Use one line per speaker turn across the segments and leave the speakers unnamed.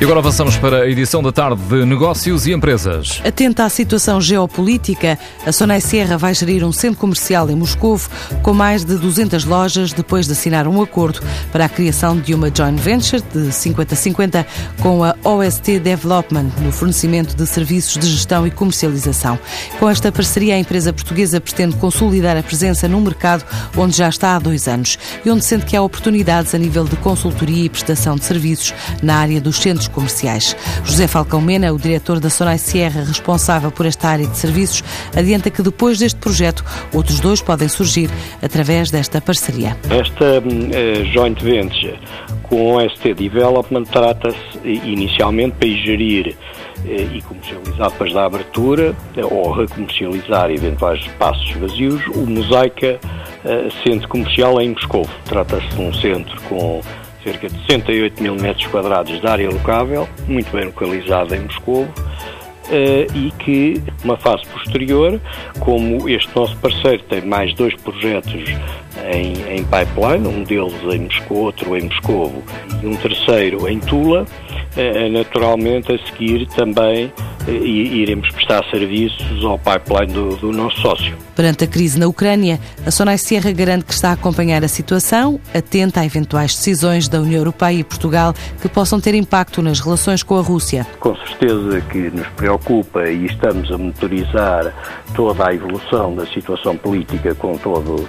E agora avançamos para a edição da tarde de Negócios e Empresas.
Atenta à situação geopolítica, a Sonai Sierra vai gerir um centro comercial em Moscou com mais de 200 lojas depois de assinar um acordo para a criação de uma joint venture de 50-50 com a OST Development no fornecimento de serviços de gestão e comercialização. Com esta parceria, a empresa portuguesa pretende consolidar a presença num mercado onde já está há dois anos e onde sente que há oportunidades a nível de consultoria e prestação de serviços na área dos centros comerciais. José Falcão Mena, o diretor da Sonai Sierra, responsável por esta área de serviços, adianta que depois deste projeto, outros dois podem surgir através desta parceria.
Esta uh, joint venture com o ST Development trata-se inicialmente para gerir eh, e comercializar depois da abertura ou recomercializar eventuais espaços vazios o Mosaica Centro Comercial em Moscou. Trata-se de um centro com cerca de 68 mil metros quadrados de área locável, muito bem localizada em Moscou, Uh, e que, uma fase posterior, como este nosso parceiro tem mais dois projetos em, em pipeline, um deles em Moscou, outro em Moscou e um terceiro em Tula, uh, naturalmente a seguir também e iremos prestar serviços ao pipeline do, do, nosso sócio.
Perante a crise na Ucrânia, a Sonai Sierra garante que está a acompanhar a situação, atenta a eventuais decisões da União Europeia e Portugal que possam ter impacto nas relações com a Rússia.
Com certeza que nos preocupa e estamos a monitorizar toda a evolução da situação política com, todo,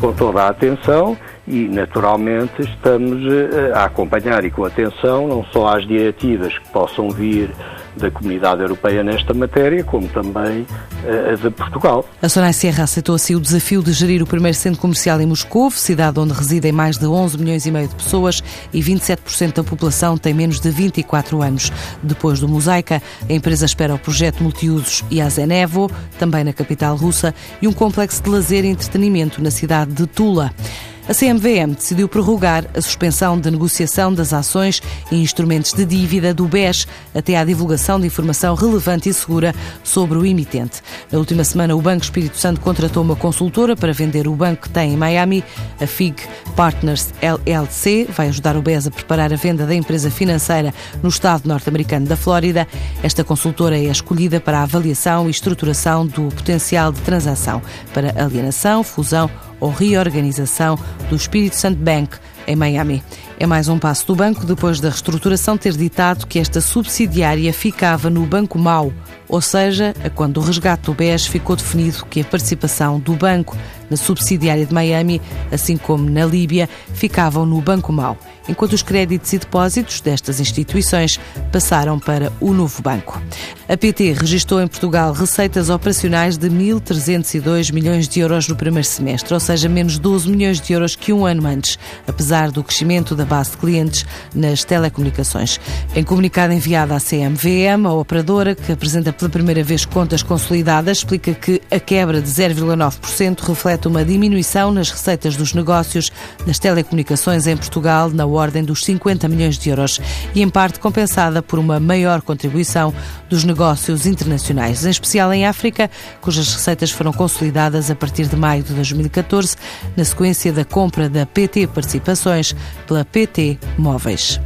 com toda a atenção e, naturalmente, estamos eh, a acompanhar e com atenção não só as diretivas que possam vir da Comunidade Europeia nesta matéria, como também eh, a de Portugal.
A Sonai Serra aceitou assim o desafio de gerir o primeiro centro comercial em Moscou, cidade onde residem mais de 11 milhões e meio de pessoas e 27% da população tem menos de 24 anos. Depois do Mosaica, a empresa espera o projeto multiusos Yazenevo, também na capital russa, e um complexo de lazer e entretenimento na cidade de Tula. A CMVM decidiu prorrogar a suspensão de negociação das ações e instrumentos de dívida do BES até à divulgação de informação relevante e segura sobre o emitente. Na última semana, o Banco Espírito Santo contratou uma consultora para vender o banco que tem em Miami. A FIG Partners LLC vai ajudar o BES a preparar a venda da empresa financeira no estado norte-americano da Flórida. Esta consultora é escolhida para a avaliação e estruturação do potencial de transação para alienação, fusão ou reorganização do Espírito Santo Bank em Miami. É mais um passo do banco depois da reestruturação ter ditado que esta subsidiária ficava no Banco Mau, ou seja, quando o resgate do BES ficou definido que a participação do banco na subsidiária de Miami, assim como na Líbia, ficavam no Banco Mau, enquanto os créditos e depósitos destas instituições passaram para o novo banco. A PT registrou em Portugal receitas operacionais de 1.302 milhões de euros no primeiro semestre, ou seja, menos 12 milhões de euros que um ano antes, apesar do crescimento da base de clientes nas telecomunicações. Em comunicado enviado à CMVM, a operadora, que apresenta pela primeira vez contas consolidadas, explica que a quebra de 0,9% reflete reflete uma diminuição nas receitas dos negócios das telecomunicações em Portugal na ordem dos 50 milhões de euros e, em parte, compensada por uma maior contribuição dos negócios internacionais, em especial em África, cujas receitas foram consolidadas a partir de maio de 2014, na sequência da compra da PT Participações pela PT Móveis.